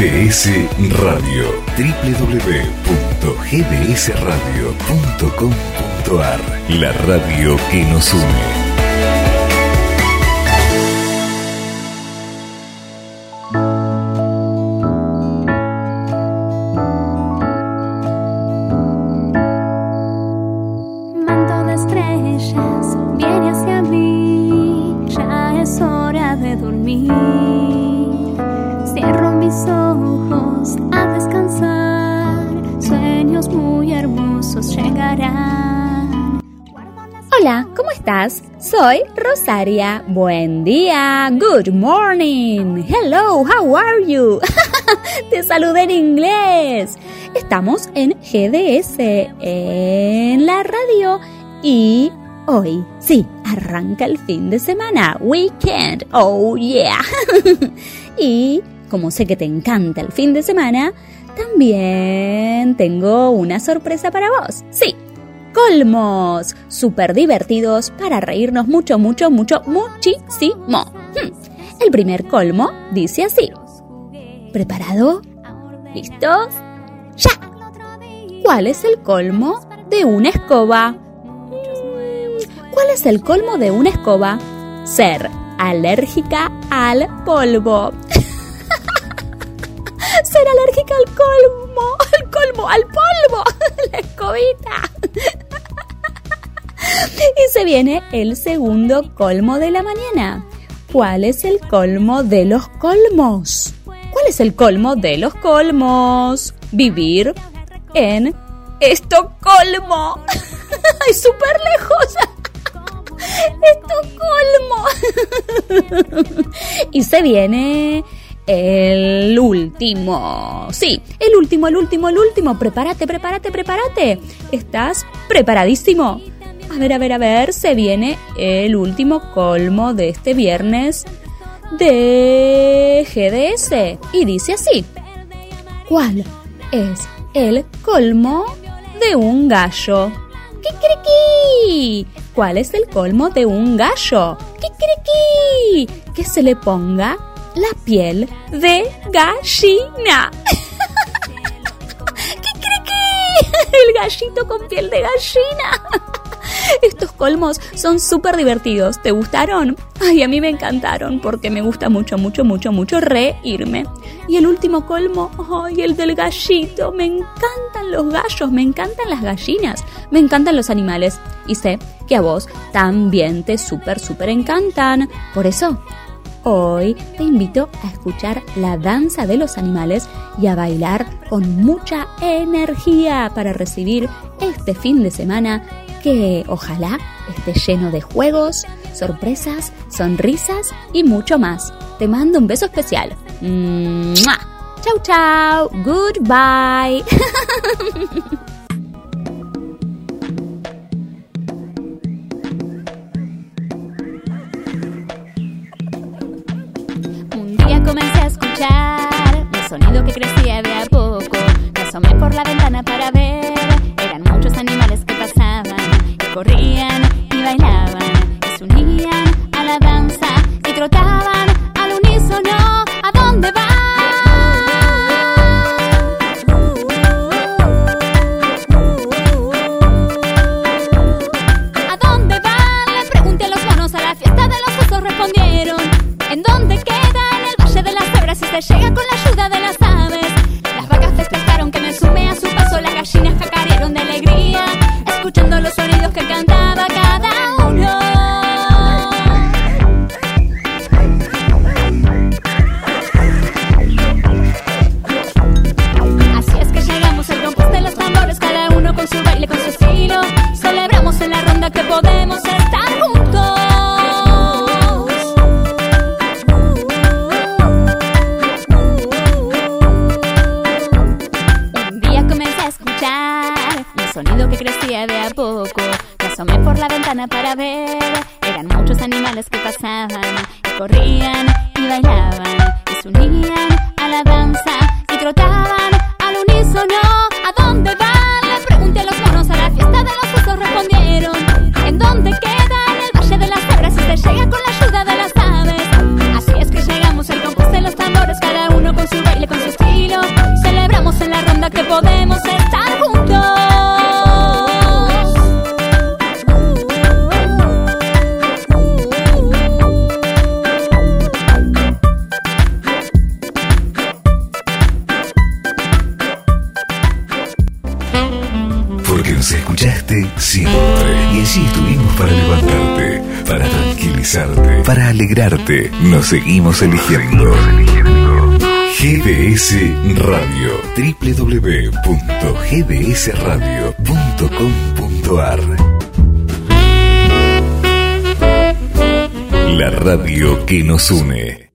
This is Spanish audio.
GDS Radio. www.gdsradio.com.ar La radio que nos une. Soy Rosaria. Buen día. Good morning. Hello, how are you? Te saludé en inglés. Estamos en GDS, en la radio. Y hoy, sí, arranca el fin de semana. Weekend. Oh, yeah. y como sé que te encanta el fin de semana, también tengo una sorpresa para vos. Sí, colmos, súper divertidos para reírnos mucho, mucho, mucho, muchísimo. Hmm. El primer colmo dice así. ¿Preparado? ¿Listos? ¡Ya! ¿Cuál es el colmo de una escoba? ¿Cuál es el colmo de una escoba? Ser alérgica al polvo. Ser alérgica al colmo, al colmo, al polvo, la escobita. Y se viene el segundo colmo de la mañana. ¿Cuál es el colmo de los colmos? ¿Cuál es el colmo de los colmos? Vivir en Estocolmo. ¡Es súper lejos! Estocolmo. y se viene el último. Sí, el último, el último, el último. Prepárate, prepárate, prepárate. ¿Estás preparadísimo? A ver, a ver, a ver, se viene el último colmo de este viernes de GDS. Y dice así. ¿Cuál es el colmo de un gallo? ¡Kikiriki! ¿Cuál es el colmo de un gallo? ¡Kikiriki! Que se le ponga la piel de gallina. ¡Kikiriki! El gallito con piel de gallina. Estos colmos son súper divertidos. ¿Te gustaron? Ay, a mí me encantaron porque me gusta mucho, mucho, mucho, mucho reírme. Y el último colmo, ay, el del gallito. Me encantan los gallos, me encantan las gallinas, me encantan los animales. Y sé que a vos también te súper, súper encantan. Por eso, Hoy te invito a escuchar la danza de los animales y a bailar con mucha energía para recibir este fin de semana que ojalá esté lleno de juegos, sorpresas, sonrisas y mucho más. Te mando un beso especial. Chau chau. Goodbye. sonido que crecía de a poco. Me asomé por la ventana para ver. Eran muchos animales que corrían y bailaban, y se unían a la danza y trotaban al unísono. ¿A dónde van? ¿A dónde van? Le pregunté a los monos a la fiesta de los osos respondieron. ¿En dónde queda? Llega con la ayuda de las aves. Las vacas festejaron que me sumé a su paso, las gallinas cacarearon de alegría escuchando los sonidos que cantaba para ver. Eran muchos animales que pasaban y corrían y bailaban y se unían a la danza y trotaban al unísono. ¿A dónde y allí estuvimos para levantarte, para tranquilizarte, para alegrarte. Nos seguimos eligiendo. GDS Radio www.gdsradio.com.ar La radio que nos une.